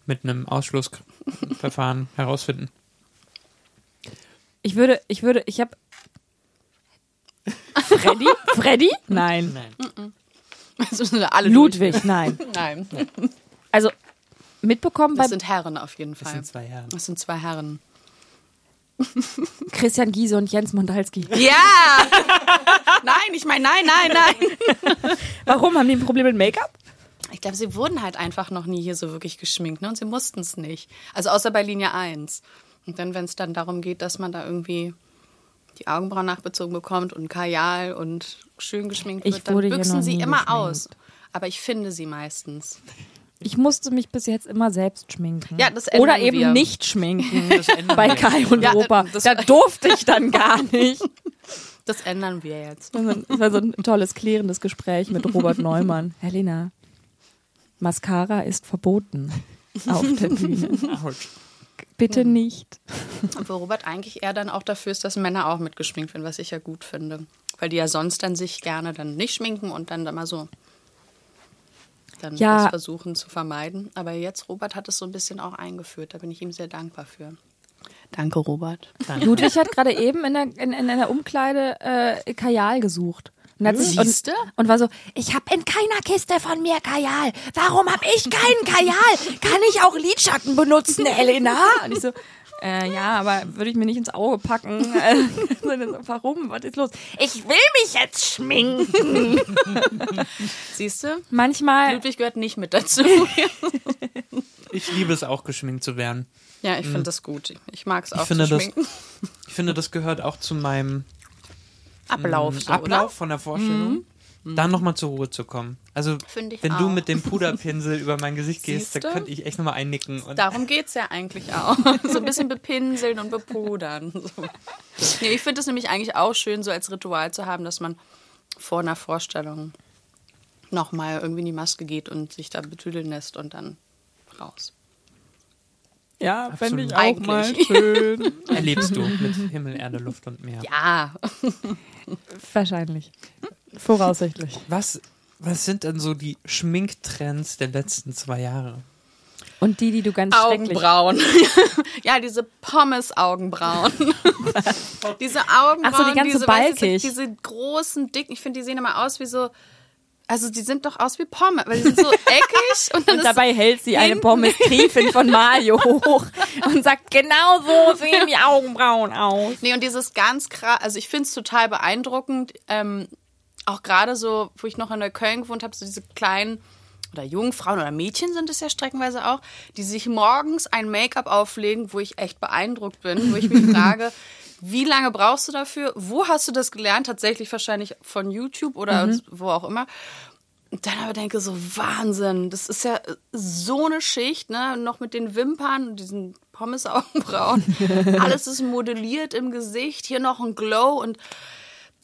mit einem Ausschlussverfahren herausfinden. Ich würde, ich würde, ich habe Freddy? Freddy? Nein. Nein. Das müssen wir alle Ludwig, durch. nein. Nein. Also mitbekommen bei Das sind Herren auf jeden Das Fall. sind zwei Herren. Das sind zwei Herren. Christian Giese und Jens Mondalski. Ja! nein, ich meine, nein, nein, nein. Warum? Haben die ein Problem mit Make-up? Ich glaube, sie wurden halt einfach noch nie hier so wirklich geschminkt, ne? Und sie mussten es nicht. Also außer bei Linie 1. Und dann, wenn es dann darum geht, dass man da irgendwie die Augenbrauen nachbezogen bekommt und Kajal und schön geschminkt Ich wird, dann büchsen sie immer geschminkt. aus. Aber ich finde sie meistens. Ich musste mich bis jetzt immer selbst schminken. Ja, das Oder eben wir. nicht schminken. Bei. Kai und Ja, Opa. das- da durfte ich dann gar nicht. Das ändern wir jetzt. Das war so- ein tolles, klärendes Gespräch mit Robert Neumann. Helena, Mascara ist verboten auf der Bühne. Bitte nicht. Obwohl Robert eigentlich eher dann auch dafür ist, dass Männer auch mitgeschminkt werden, was ich ja gut finde. Weil die ja sonst dann sich gerne dann nicht schminken und dann immer so dann Ja. das versuchen zu vermeiden. Aber jetzt, Robert hat es so ein bisschen auch eingeführt. Da bin ich ihm sehr dankbar für. Danke, Robert. Ludwig hat gerade eben in der, in, in der Umkleide äh, Kajal gesucht. Und, hat sich, und, und war so, ich habe in keiner Kiste von mir Kajal. Warum habe ich keinen Kajal? Kann ich auch Lidschatten benutzen, Helena? Und ich so, äh, ja, aber würde ich mir nicht ins Auge packen. So, Warum? Was ist los? Ich will mich jetzt schminken. Siehst du? Manchmal, Ludwig gehört nicht mit dazu. Ich liebe es auch, geschminkt zu werden. ja, ich finde das gut. Ich mag es auch Ich finde, zu das, schminken. ich finde, das gehört auch zu meinem Ablauf, so, Ablauf oder? von der Vorstellung. Dann nochmal zur Ruhe zu kommen. Also, wenn du auch. mit dem Puderpinsel über mein Gesicht gehst, Siehste? dann könnte ich echt nochmal einnicken. Und Darum geht es ja eigentlich auch. So ein bisschen bepinseln und bepudern. So. Nee, ich finde es nämlich eigentlich auch schön, so als Ritual zu haben, dass man vor einer Vorstellung nochmal irgendwie in die Maske geht und sich da betüdeln lässt und dann raus. Ja, fände ich auch mal Eigentlich. schön. erlebst du mit Himmel, Erde, Luft und Meer. Ja, Wahrscheinlich. Voraussichtlich. Was, was sind denn so die Schminktrends der letzten zwei Jahre? Und die, die du ganz schrecklich Augenbrauen. ja, diese Pommes-Augenbrauen. diese Augenbrauen, Ach so, die ganz so diese, weißt du, balkig. diese großen, dicken, ich finde, die sehen immer aus wie so, also die sind doch aus wie Pommes, weil die sind so eckig und Und dabei hält sie eine Pommes Griffin von Mario hoch und sagt, genau so sehen die Augenbrauen aus. Nee, und dieses ganz krass, also ich finde es total beeindruckend, ähm, auch gerade so, wo ich noch in Neukölln gewohnt habe, so diese kleinen oder jungen Frauen oder Mädchen sind es ja streckenweise auch, die sich morgens ein Make-up auflegen, wo ich echt beeindruckt bin, wo ich mich frage, wie lange brauchst du dafür? Wo hast du das gelernt? Tatsächlich wahrscheinlich von YouTube oder wo auch immer. Und dann aber denke so, Wahnsinn, das ist ja so eine Schicht, ne? Noch mit den Wimpern und diesen Pommes-Augenbrauen. Alles ist modelliert im Gesicht, hier noch ein Glow und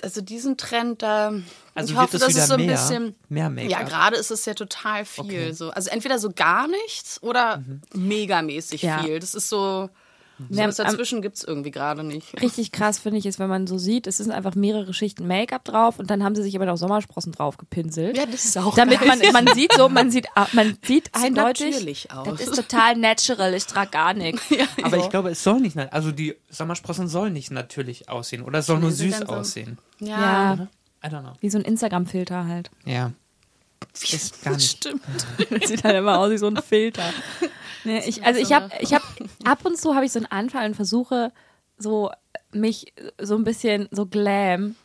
also diesen Trend da. Also ich hoffe, wieder es so ein mehr- bisschen. mehr Make-up? Ja, gerade ist es ja total viel. Okay. So. Also entweder so gar nichts oder Mhm. megamäßig Ja. viel. Das ist so. So Ja, was dazwischen gibt es irgendwie gerade nicht. Richtig krass finde ich es, wenn man so sieht, es sind einfach mehrere Schichten Make-up drauf und dann haben sie sich aber noch Sommersprossen drauf gepinselt. Ja, das ist auch Damit geil. man, man sieht so, man sieht, man sieht eindeutig, natürlich aus. das ist total natural, ich trage gar nichts. Aber ich glaube, es soll nicht, also die Sommersprossen sollen nicht natürlich aussehen oder es soll nur süß so- aussehen. Ja, Ja, I don't know. wie so ein Instagram-Filter halt. Ja. Ist gar nicht. stimmt. Sieht halt immer aus wie so ein Filter. Nee, ich, also ich habe, ich habe ab und zu habe ich so einen Anfall und versuche so mich so ein bisschen so glam.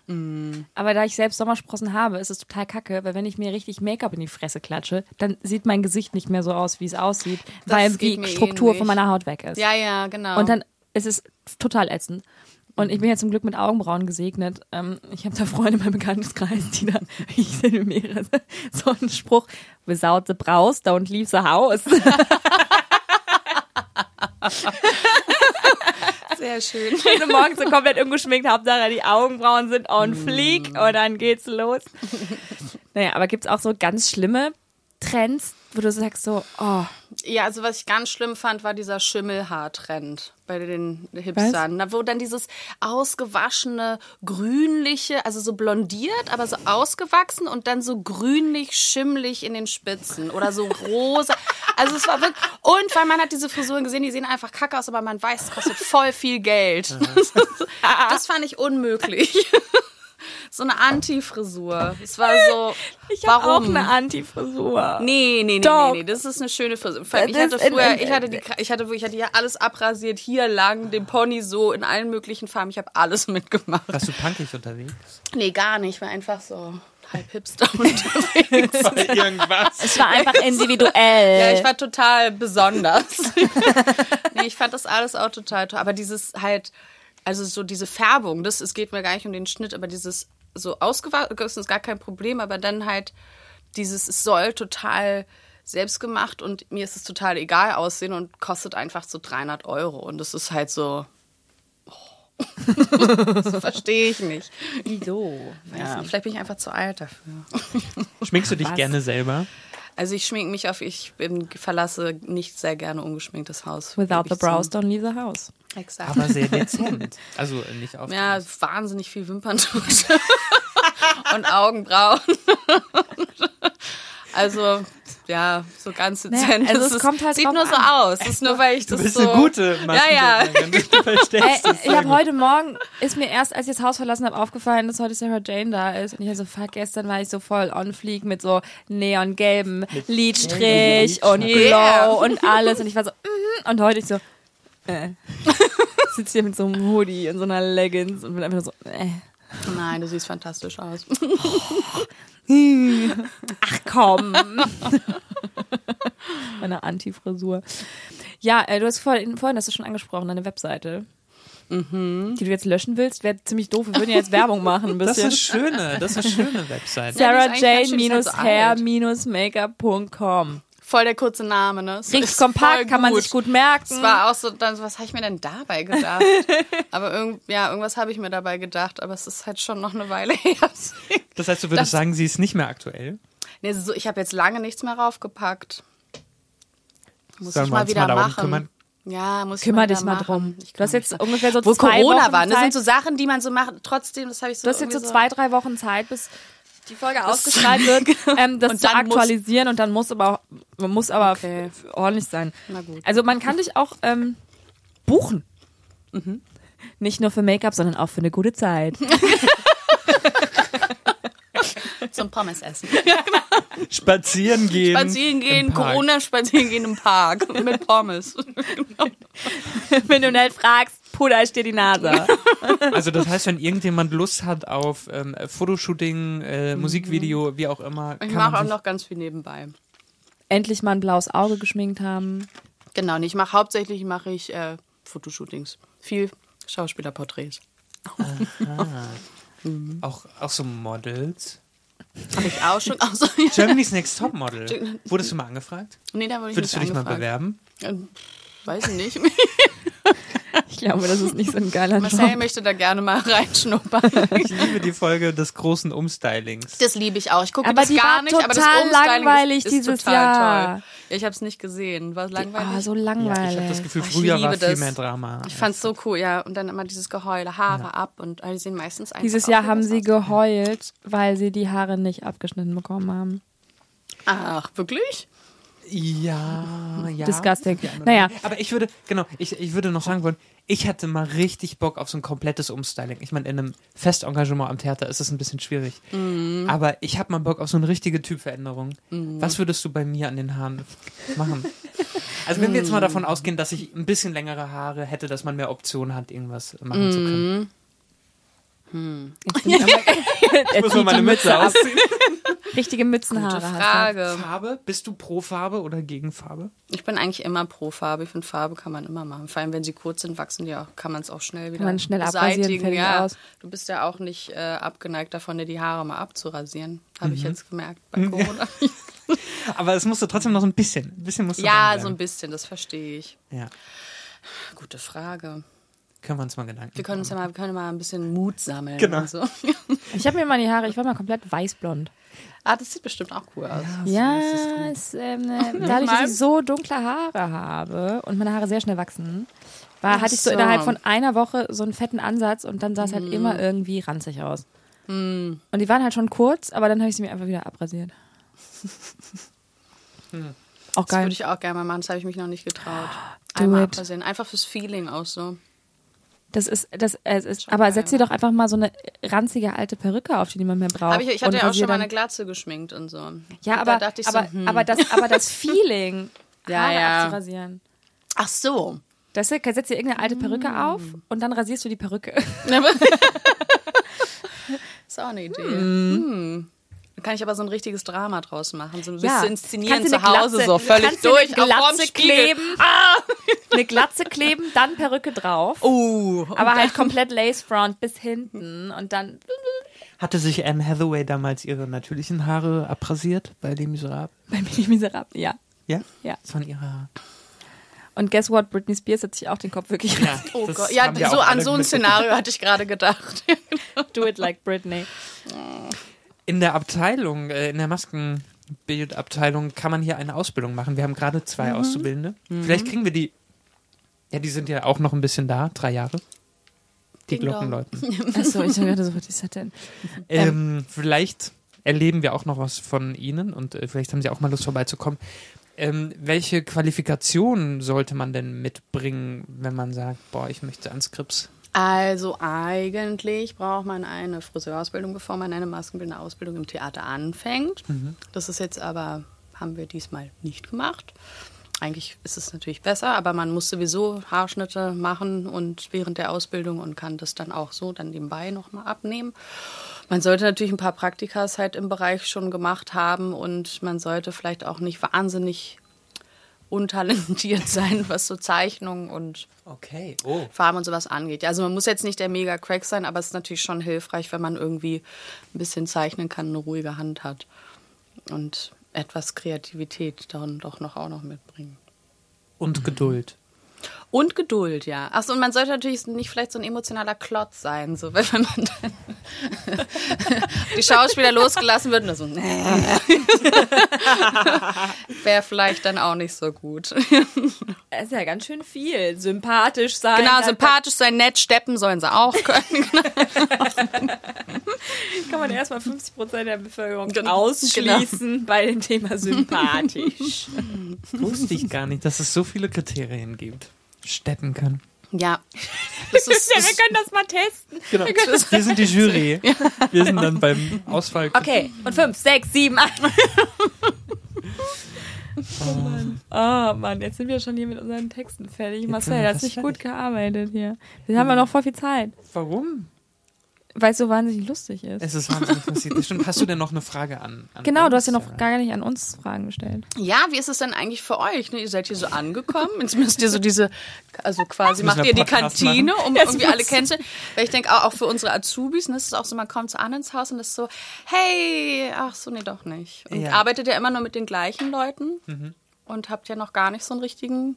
Aber da ich selbst Sommersprossen habe, ist es total kacke, weil wenn ich mir richtig Make-up in die Fresse klatsche, dann sieht mein Gesicht nicht mehr so aus, wie es aussieht, Das weil die Struktur ähnlich. von meiner Haut weg ist. Ja, ja, genau. Und dann ist es total ätzend. Und ich bin ja zum Glück mit Augenbrauen gesegnet. Ähm, ich habe da Freunde in meinem Bekanntenkreis, die da, ich sehe mehrere, so einen Spruch, without the brows, don't leave the house. sehr schön. Also morgens so komplett ungeschminkt, Hauptsache die Augenbrauen sind on fleek und dann geht's los. Naja, aber gibt's auch so ganz schlimme Trends, wo du sagst so, oh, Ja, also was ich ganz schlimm fand, war dieser Schimmelhaartrend bei den Hipstern. Da, wo dann dieses ausgewaschene, grünliche, also so blondiert, aber so ausgewachsen und dann so grünlich, schimmelig in den Spitzen oder so rosa. Also es war wirklich, und weil man hat diese Frisuren gesehen, die sehen einfach kacke aus, aber man weiß, es kostet voll viel Geld. Das fand ich unmöglich. So eine Anti-Frisur. Es war so, Ich habe auch eine Anti-Frisur. Nee, nee, nee, Doch. nee, nee, das ist eine schöne Frisur. Ich hatte früher, ich hatte die, ich hatte, ich hatte hier alles abrasiert, hier lang, den Pony so, in allen möglichen Farben. Ich habe alles mitgemacht. Warst du punkig unterwegs? Nee, gar nicht. Ich war einfach so halb Hipster unterwegs. Bei irgendwas. Es war einfach individuell. Ja, ich war total besonders. nee, ich fand das alles auch total toll. Aber dieses halt, also so diese Färbung, das, es geht mir gar nicht um den Schnitt, aber dieses so ausgewaschen ist gar kein Problem, aber dann halt dieses, es soll total selbstgemacht und mir ist es total egal aussehen und kostet einfach so 300 Euro. Und das ist halt so. Oh. das verstehe ich nicht. Wieso? Nicht, Vielleicht bin ich einfach zu alt dafür. Schminkst du dich Was? gerne selber? Also ich schminke mich auf, ich bin, verlasse nicht sehr gerne ungeschminktes Haus. Without the ich zu. brows don't leave the house. Exakt. Aber sehr dezent. Also äh, nicht auf. Ja, wahnsinnig viel Wimperntusche und Augenbrauen. also, ja, so ganz Naja, dezent. also Das es ist- kommt halt Sieht nur so an. aus. Das ist nur, weil ich Du das bist so... eine gute Ja, ja. Es ich habe heute Morgen, ist mir erst, als ich das Haus verlassen habe, aufgefallen, dass heute Sarah Jane da ist. Und ich so, fuck, gestern war ich so voll on fleek mit so neongelbem Lidstrich und Yeah. Glow und alles. Und ich war so, mhm. Und heute ich so, äh. Sitze hier mit so einem Hoodie und so einer Leggings und bin einfach nur so, äh. Nein, du siehst fantastisch aus. Ach komm. Meine Anti-Frisur. Ja, äh, du hast vorhin, vorhin hast du schon angesprochen, deine Webseite. Mhm. Die du jetzt löschen willst, wäre ziemlich doof. Wir würden ja jetzt Werbung machen ein Das ist bisschen. eine schöne, das ist eine schöne halt so sarahjane-hair-makeup.com. Voll der kurze Name, ne? Es voll kompakt, kann man sich gut merken. Es war auch so, dann, was habe ich mir denn dabei gedacht? aber irgend, ja, irgendwas habe ich mir dabei gedacht, aber es ist halt schon noch eine Weile her. Das heißt, du würdest Das- sagen, sie ist nicht mehr aktuell? nee, so, ich habe jetzt lange nichts mehr raufgepackt. Muss Sollen ich mal wieder mal machen. kümmern? Ja, muss Kümmer ich mal dich wieder mal drum. Ich Du hast jetzt mich ungefähr so Wo zwei Corona Wochen war, das sind Zeit. so Sachen, die man so macht. Trotzdem, das habe ich so. Du hast jetzt so irgendwie zwei, drei Wochen Zeit, bis die Folge ausgestrahlt wird, ähm, das Und zu dann muss- aktualisieren und dann muss aber auch, man muss aber Okay. ordentlich sein. Na gut. Also man kann dich auch ähm, buchen. Mhm. Nicht nur für Make-up, sondern auch für eine gute Zeit. Zum Pommes essen. Spazieren gehen. Spazieren gehen, im Park. Corona spazieren gehen im Park mit Pommes. Wenn du nicht fragst, Puder steht die Nase. Also das heißt, wenn irgendjemand Lust hat auf ähm, Fotoshooting, äh, Musikvideo, wie auch immer, Ich kann mache auch noch ganz viel nebenbei. Endlich mal ein blaues Auge geschminkt haben. Genau, und ich mache hauptsächlich mache ich äh, Fotoshootings. Viel Schauspielerporträts. auch, auch so Models. Habe ich auch schon. Also, Germany's Next Top Model. Wurdest du mal angefragt? nee, da wurde ich Würdest du nicht dich mal angefragt. bewerben? Ähm, Weiß ich nicht. Ich glaube, das ist nicht so ein geiler Marcel Job. möchte da gerne mal reinschnuppern. Ich liebe die Folge des großen Umstylings. Das liebe ich auch. Ich gucke Aber das die gar war nicht, aber das total Umstyling langweilig ist, ist dieses total Jahr. toll. Ja, ich habe es nicht gesehen. War es langweilig? Ah, so Ja, langweilig. ich habe das Gefühl, Ich früher war liebe viel das. mehr Drama. ich fand's so cool, ja. Und dann immer dieses Geheule, Haare ab und die sehen meistens einfach Dieses Jahr haben sie geheult, weil sie die Haare nicht abgeschnitten bekommen haben. Ach, wirklich? Ja, ja. Disgusting. Ja, Naja. Aber ich würde, genau, ich, ich würde noch sagen wollen, ich hätte mal richtig Bock auf so ein komplettes Umstyling. Ich meine, in einem Festengagement am Theater ist es ein bisschen schwierig. Mhm. Aber ich habe mal Bock auf so eine richtige Typveränderung. Was würdest du bei mir an den Haaren machen? Also wenn wir jetzt mal davon ausgehen, dass ich ein bisschen längere Haare hätte, dass man mehr Optionen hat, irgendwas machen zu können. Ich muss mal meine Mütze ausziehen. Richtige Mützenhaare Gute hast Frage. Farbe? Bist du pro Farbe oder gegen Farbe? Ich bin eigentlich immer pro Farbe. Ich finde, Farbe kann man immer machen. Vor allem, wenn sie kurz sind, wachsen die auch, kann man es auch schnell wieder man schnell abrasieren, beseitigen. Ja, aus. du bist ja auch nicht äh, abgeneigt davon, dir die Haare mal abzurasieren. Habe Mhm. ich jetzt gemerkt bei Corona. Aber es musste trotzdem noch so ein bisschen. Ein bisschen musste ja, so ein bisschen, das verstehe ich. Ja, Gute Frage. können wir uns mal Gedanken Wir können uns ja mal, wir können mal ein bisschen Mut sammeln. Genau. Und so. Ich habe mir mal die Haare, ich war mal komplett weißblond. Ah, das sieht bestimmt auch cool aus. Ja, es, ähm, äh, dadurch, dass ich so dunkle Haare habe und meine Haare sehr schnell wachsen, war, hatte ich so so. innerhalb von einer Woche so einen fetten Ansatz und dann sah es halt immer irgendwie ranzig aus. Und die waren halt schon kurz, aber dann habe ich sie mir einfach wieder abrasiert. Auch Das geil. würde ich auch gerne mal machen, das habe ich mich noch nicht getraut. Do Einmal it. abrasieren. Einfach fürs Feeling auch so. Das ist, das, es ist, Schon aber geil. setz dir doch einfach mal so eine ranzige alte Perücke auf, die niemand mehr braucht. Hab ich, ich hatte ja auch schon mal eine Glatze geschminkt und so. Ja, Und aber, da dachte ich aber, so, hm. aber, das, aber das Feeling, Ja, Haare ja. abzurasieren. Ach so. Das ist, setzt dir irgendeine alte Perücke Hm. auf und dann rasierst du die Perücke. ist auch eine Idee. Hm. Da kann ich aber so ein richtiges Drama draus machen. So ein bisschen Ja. inszenieren zu Hause, Glatze- so völlig durch. auf Glatze kleben, eine Glatze kleben, dann Perücke drauf. Uh, aber halt komplett Lace Front bis hinten und dann Hatte sich Anne Hathaway damals ihre natürlichen Haare abrasiert bei Les Miserables? bei mir miserabel. Ja. Ja? Ja. Das waren ihre Und guess what? Britney Spears hat sich auch den Kopf wirklich Ja, Oh Gott. Ja, so an so ein. Szenario hatte ich gerade gedacht. Do it like Britney. In der Abteilung, äh, in der Maskenbildabteilung kann man hier eine Ausbildung machen. Wir haben gerade zwei Auszubildende. Vielleicht kriegen wir die. Ja, die sind ja auch noch ein bisschen da, drei Jahre. Die Ding Glocken dong. läuten. Achso, ich dachte so, was ist das denn? Ähm, vielleicht erleben wir auch noch was von Ihnen und äh, vielleicht haben Sie auch mal Lust vorbeizukommen. Ähm, welche Qualifikationen sollte man denn mitbringen, wenn man sagt, boah, ich möchte ans Krips? Also eigentlich braucht man eine Friseurausbildung, bevor man eine maskenbildende Ausbildung im Theater anfängt. Das ist jetzt aber, haben wir diesmal nicht gemacht. Eigentlich ist es natürlich besser, aber man muss sowieso Haarschnitte machen und während der Ausbildung und kann das dann auch so dann nebenbei nochmal abnehmen. Man sollte natürlich ein paar Praktikas halt im Bereich schon gemacht haben und man sollte vielleicht auch nicht wahnsinnig untalentiert sein, was so Zeichnung und Okay, oh. Farben und sowas angeht. Also man muss jetzt nicht der mega Crack sein, aber es ist natürlich schon hilfreich, wenn man irgendwie ein bisschen zeichnen kann, eine ruhige Hand hat und etwas Kreativität dann doch noch auch noch mitbringen. Und Geduld. Und Geduld, ja. Achso, und man sollte natürlich nicht vielleicht so ein emotionaler Klotz sein, so wenn man dann die Schauspieler losgelassen wird und so, wäre vielleicht dann auch nicht so gut. Das ist ja ganz schön viel. Sympathisch sein. Genau, sympathisch sein, nett, steppen sollen sie auch können. Kann man erstmal 50 Prozent der Bevölkerung Genau. ausschließen bei dem Thema sympathisch. Wusste ich gar nicht, dass es so viele Kriterien gibt. Steppen können. Ja, das ist, ja, wir können das mal testen. Genau. Wir sind die Jury. Wir sind dann beim Ausfall. Okay, und 5, 6, 7, 8. Oh Mann. Oh Mann, jetzt sind wir schon hier mit unseren Texten fertig. Marcel, sind wir du hast nicht fertig. gut gearbeitet hier. Wir haben ja noch voll viel Zeit, Warum? Weil es so wahnsinnig lustig ist. Es ist wahnsinnig. Das stimmt. Hast du denn noch eine Frage an? an Genau, uns, du hast ja noch Sarah? gar nicht an uns Fragen gestellt. Ja, wie ist es denn eigentlich für euch? Ne? Ihr seid hier so angekommen. Jetzt müsst ihr so diese, also quasi macht wir ihr die Kantine, um Jetzt irgendwie alle kennenzulernen. Weil ich denke auch, auch für unsere Azubis, ne, das ist auch so, man kommt so an ins Haus und das ist so, hey, ach so, nee, doch nicht. Und Ja. arbeitet ja immer nur mit den gleichen Leuten und habt ja noch gar nicht so einen richtigen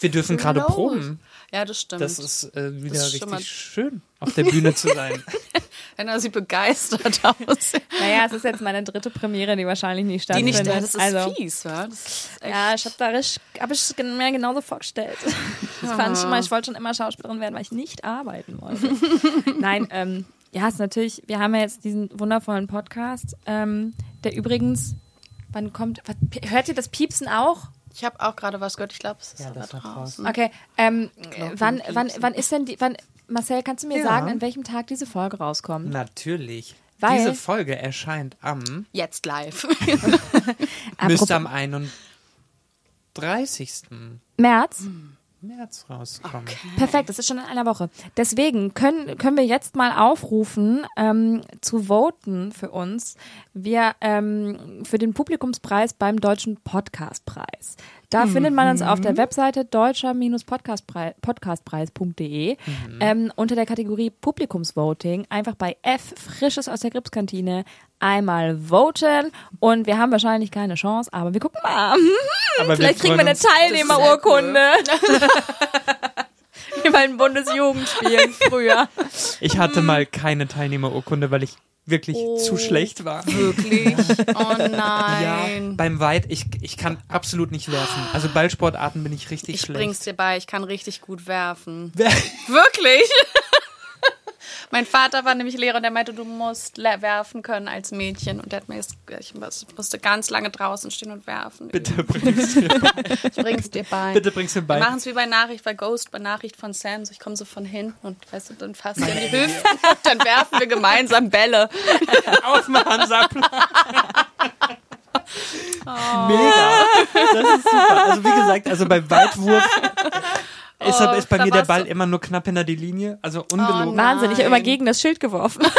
Wir dürfen gerade proben. Ja, das stimmt. Das ist äh, wieder Das richtig mal- schön, auf der Bühne zu sein. Henna sieht begeistert aus. Naja, es ist jetzt meine dritte Premiere, die wahrscheinlich nicht Die stattfindet. nicht, das ist also, fies, wa? Das ist Ja, ich habe da richtig, hab ich mir genauso vorgestellt. Das fand ich immer, ich wollte schon immer Schauspielerin werden, weil ich nicht arbeiten wollte. Nein, ähm, ja, ist natürlich, wir haben ja jetzt diesen wundervollen Podcast, ähm, der übrigens, wann kommt, was, hört ihr das Piepsen auch? Ich habe auch gerade was gehört. Ich glaube, es ist Ja, das war draußen. Okay, ähm, wann, wann, wann ist denn die, wann, Marcel, kannst du mir Ja. sagen, an welchem Tag diese Folge rauskommt? Natürlich. Weil- Diese Folge erscheint am, Jetzt live. müsste am 31. März? März rauskommen. Perfekt, das ist schon in einer Woche. Deswegen können, können wir jetzt mal aufrufen, ähm, zu voten für uns. Wir ähm, für den Publikumspreis beim Deutschen Podcastpreis. Da findet man uns auf der Webseite deutscher-podcastpreis.de ähm, unter der Kategorie Publikumsvoting einfach bei F Frisches aus der Gripskantine einmal voten und wir haben wahrscheinlich keine Chance, aber wir gucken mal. Aber Vielleicht kriegen wir eine Teilnehmerurkunde. Wie bei den Bundesjugendspielen früher. Ich hatte mal keine Teilnehmerurkunde, weil ich wirklich zu schlecht war. Wirklich? Oh Ja, nein. beim Weit, ich, ich kann absolut nicht werfen. Also Ballsportarten bin ich richtig Ich schlecht. bring's dir bei, ich kann richtig gut werfen. Wirklich? Mein Vater war nämlich Lehrer und der meinte, du musst werfen können als Mädchen. Und der hat mir jetzt, ich musste ganz lange draußen stehen und werfen. Bitte bring's dir bei. Ich bring's dir bei. Bitte bring's mir bei. Wir machen es wie bei Nachricht, bei Ghost, bei Nachricht von Sam. So, ich komme so von hinten und weißt du, dann fasst er in die Hüften und dann werfen wir gemeinsam Bälle. Auf dem Hansaplan. Oh. Mega. Das ist super. Also wie gesagt, also bei Weitwurf ist, oh, ist bei mir der Ball immer nur knapp hinter die Linie. Also unbelogen. Oh, Wahnsinn, ich habe immer gegen das Schild geworfen.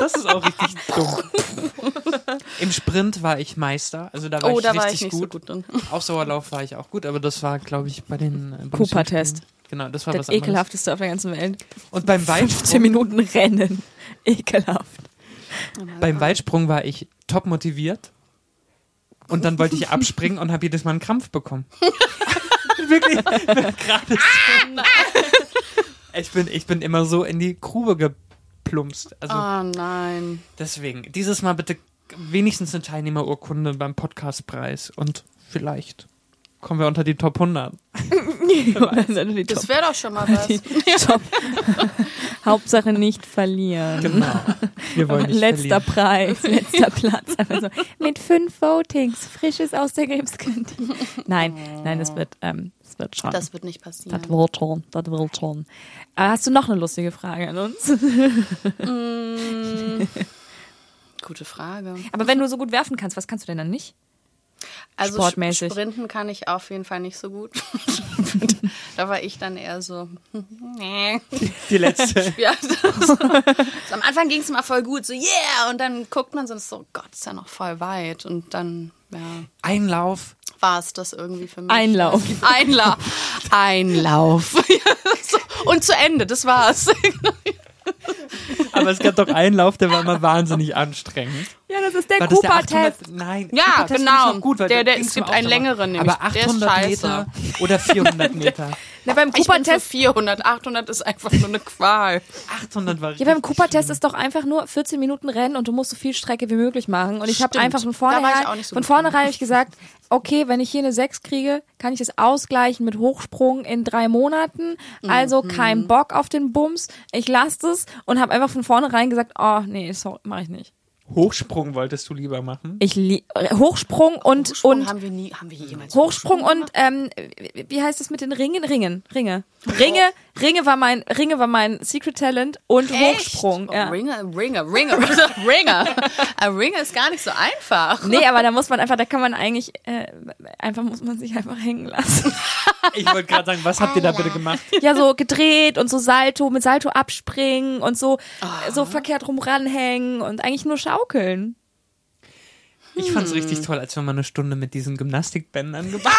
Das ist auch richtig dumm. Im Sprint war ich Meister, also da war oh, ich da richtig war ich nicht gut. So gut drin. Ausdauerlauf war ich auch gut, aber das war, glaube ich, bei den äh, Cooper-Test. Genau, das war das was anderes. ekelhafteste auf der ganzen Welt. Und beim Weitsprung 15 Minuten Rennen. Ekelhaft. Beim Weitsprung war ich top motiviert und dann wollte ich abspringen und habe jedes Mal einen Krampf bekommen. Wirklich, gerade ich bin, ich bin immer so in die Grube geplumpst. Also oh nein. deswegen, dieses Mal bitte wenigstens eine Teilnehmerurkunde beim Podcastpreis und vielleicht kommen wir unter die Top 100. das wäre doch schon mal was. Top. Hauptsache nicht verlieren. Genau. Wir wollen nicht letzter verlieren. Preis, letzter Platz. Einfach so. Mit fünf Votings, frisches aus der Krebskantine. Nein, nein, das wird, ähm, wird schon. Das wird nicht passieren. Das wird schon, das wird schon. Äh, hast du noch eine lustige Frage an uns? Mm, gute Frage. Aber wenn du so gut werfen kannst, was kannst du denn dann nicht? Also Sportmäßig. Sprinten kann ich auf jeden Fall nicht so gut. da war ich dann eher so. nee. Die letzte. Ja, so, am Anfang ging es immer voll gut, so yeah, und dann guckt man so, so Gott, ist ja noch voll weit. Und dann, ja, Einlauf. War es das irgendwie für mich. Einlauf. Einlauf. Einlauf. und zu Ende, das war's. Aber es gab doch einen Lauf, der war immer wahnsinnig anstrengend. Ja, das ist der Cooper-Test. 800 Nein, Ja, ich genau. Gut, weil Der- der- es gibt einen längeren nämlich. Aber Der ist 800 scheiße. Meter oder 400 Meter. Na, beim Ich bin für Cooper-Test 400, 800 ist einfach nur eine Qual. 800 war Ja, beim Cooper-Test ist doch einfach nur 14 Minuten rennen und du musst so viel Strecke wie möglich machen. Und ich habe einfach von vornherein, so von vornherein hab ich gesagt, okay, wenn ich hier eine 6 kriege, kann ich das ausgleichen mit Hochsprung in drei Monaten. Also Mhm. kein Bock auf den Bums. Ich lasse das und habe einfach von vornherein gesagt, oh nee, sorry, mache ich nicht. Hochsprung wolltest du lieber machen. Ich li äh, Hochsprung und Hochsprung und haben wir nie, haben wir jemals Hochsprung und ähm, wie- wie heißt das mit den Ringen? Ringen, Ringe. Ringe, Ringe war mein Ringe war mein Secret Talent und Hochsprung. Oh, Ja. Ringer, Ringer, Ringer, Ringer. Ein Ringer ist gar nicht so einfach. Nee, aber da muss man einfach, da kann man eigentlich, äh, einfach muss man sich einfach hängen lassen. Ich wollte gerade sagen, was habt ihr da bitte gemacht? ja, so gedreht und so Salto, mit Salto abspringen und so, Ah. so verkehrt rum ranhängen und eigentlich nur schaukeln. Ich fand's richtig toll, als wir mal eine Stunde mit diesen Gymnastikbändern gemacht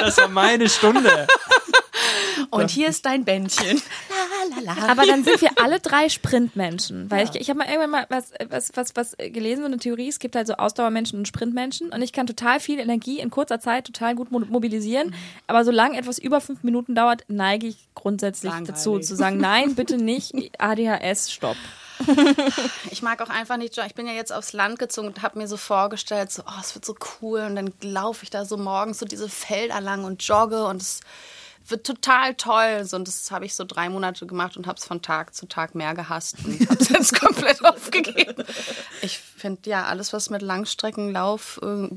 Das war meine Stunde. Und hier ist dein Bändchen. Aber dann sind wir alle drei Sprintmenschen. Weil ich, ich habe mal irgendwann mal was, was, was, was gelesen, so eine Theorie, es gibt halt so Ausdauermenschen und Sprintmenschen und ich kann total viel Energie in kurzer Zeit total gut mo- mobilisieren. Aber solange etwas über fünf Minuten dauert, neige ich grundsätzlich Langweilig. dazu zu sagen, nein, bitte nicht, ADHS, stopp. Ich mag auch einfach nicht, ich bin ja jetzt aufs Land gezogen und habe mir so vorgestellt, so, oh, es wird so cool und dann laufe ich da so morgens so diese Felder lang und jogge und es wird total toll. So, und das habe ich so drei Monate gemacht und habe es von Tag zu Tag mehr gehasst und habe es jetzt komplett aufgegeben. Ich finde ja, alles, was mit Langstreckenlauf äh,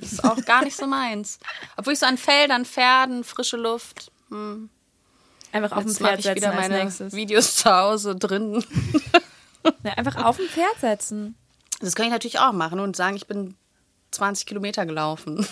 ist auch gar nicht so meins. Obwohl ich so an Feldern, Pferden, frische Luft, hm, Einfach auf dem Pferd ich setzen wieder meine nächstes. Videos zu Hause drin. Ja, einfach auf dem Pferd setzen. Das kann ich natürlich auch machen und sagen, ich bin 20 Kilometer gelaufen.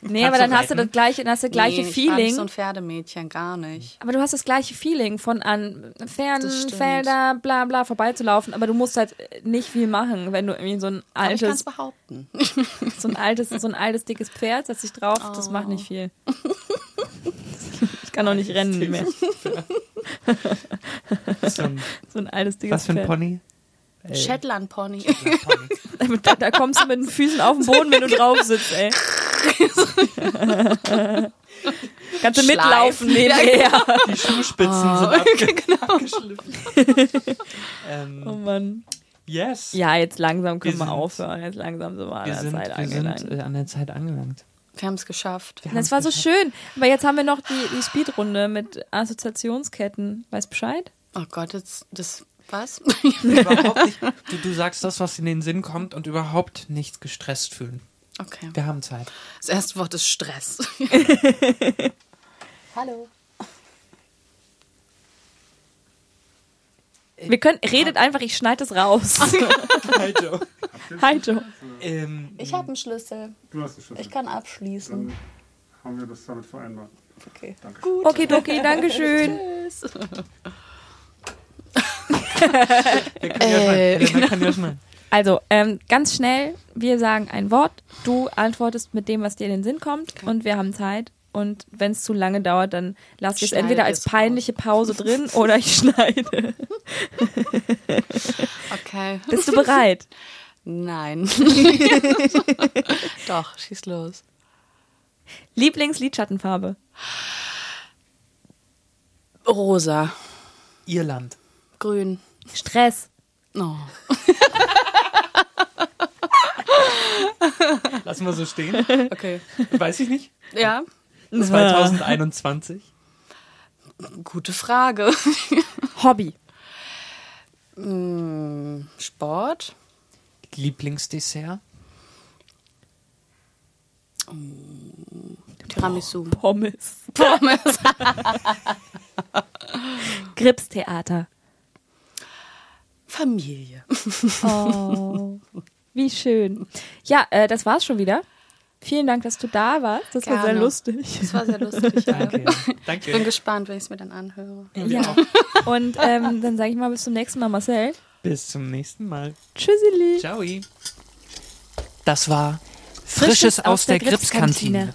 Nee, aber dann hast du das gleiche, dann hast du das gleiche Nee, Ich war nicht Feeling. so ein Pferdemädchen, gar nicht. Aber du hast das gleiche Feeling von an fernen Das stimmt. Felder, bla bla, vorbeizulaufen, aber du musst halt nicht viel machen, wenn du irgendwie so ein Aber ich kann es altes, behaupten. so ein altes, so ein altes, dickes Pferd setzt sich drauf, das macht nicht viel. Ich kann auch nicht rennen mehr. So ein, So ein altes, dickes was für ein Pferd. Pony? Ey, Shetland Pony. Pony. Da, da kommst du mit den Füßen auf den Boden, wenn du drauf sitzt, ey. Kannst du Schleif. mitlaufen nebenher. Die Schuhspitzen sind abge abgeschliffen. ähm, Oh Mann. yes. Ja, jetzt langsam können Wir wir, sind- aufhören. Jetzt langsam sind wir an wir der sind, Zeit wir sind angelangt. äh, an der Zeit angelangt. Wir haben es geschafft. Wir Das war so geschafft. schön. Aber jetzt haben wir noch die, die Speedrunde mit Assoziationsketten. Weißt Bescheid? Oh Gott, das, das was? Überhaupt nicht. Du, du sagst das, was in den Sinn kommt und überhaupt nichts gestresst fühlen. Okay. Wir haben Zeit. Das erste Wort ist Stress. Hallo. Wir können, redet einfach, ich schneide es raus. Hi, Joe. Hi, Joe. Ähm, Ich habe einen Schlüssel. Du hast es schon. Ich kann abschließen. Dann haben wir das damit vereinbart. Okay. Danke. Gut. Okay, Doki, Dankeschön. Tschüss. wir können ja Äh. Also, ähm, ganz schnell, wir sagen ein Wort, du antwortest mit dem, was dir in den Sinn kommt und wir haben Zeit. Und wenn es zu lange dauert, dann lass ich es entweder als peinliche Pause drin oder ich schneide. Okay. Bist du bereit? Nein. Doch, schieß los. Lieblingsliedschattenfarbe. Rosa. Irland. Grün. Stress. Oh. Lassen wir so stehen. Okay. Weiß ich nicht. Ja, 2021. gute Frage. Hobby. Hm, Sport. Lieblingsdessert. Tiramisu. Pommes. Pommes. Gripstheater. Familie. Oh, wie schön. Ja, äh, das war's schon wieder. Vielen Dank, dass du da warst. Das war sehr Gerne. lustig. Das war sehr lustig. Ja. Danke. Ich bin Danke. gespannt, wenn ich es mir dann anhöre. Ja. Und ähm, dann sage ich mal bis zum nächsten Mal, Marcel. Bis zum nächsten Mal. Tschüsseli. Ciao. Das war Frisches aus der Gripskantine.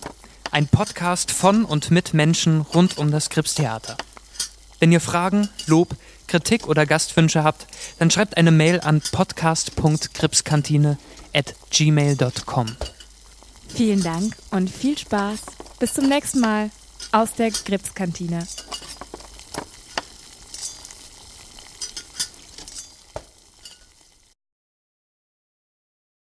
Ein Podcast von und mit Menschen rund um das Gripstheater. Wenn ihr Fragen, Lob, Kritik oder Gastwünsche habt, dann schreibt eine Mail an podcast.gripskantine at gmail.com. Vielen Dank und viel Spaß. Bis zum nächsten Mal aus der Gripskantine.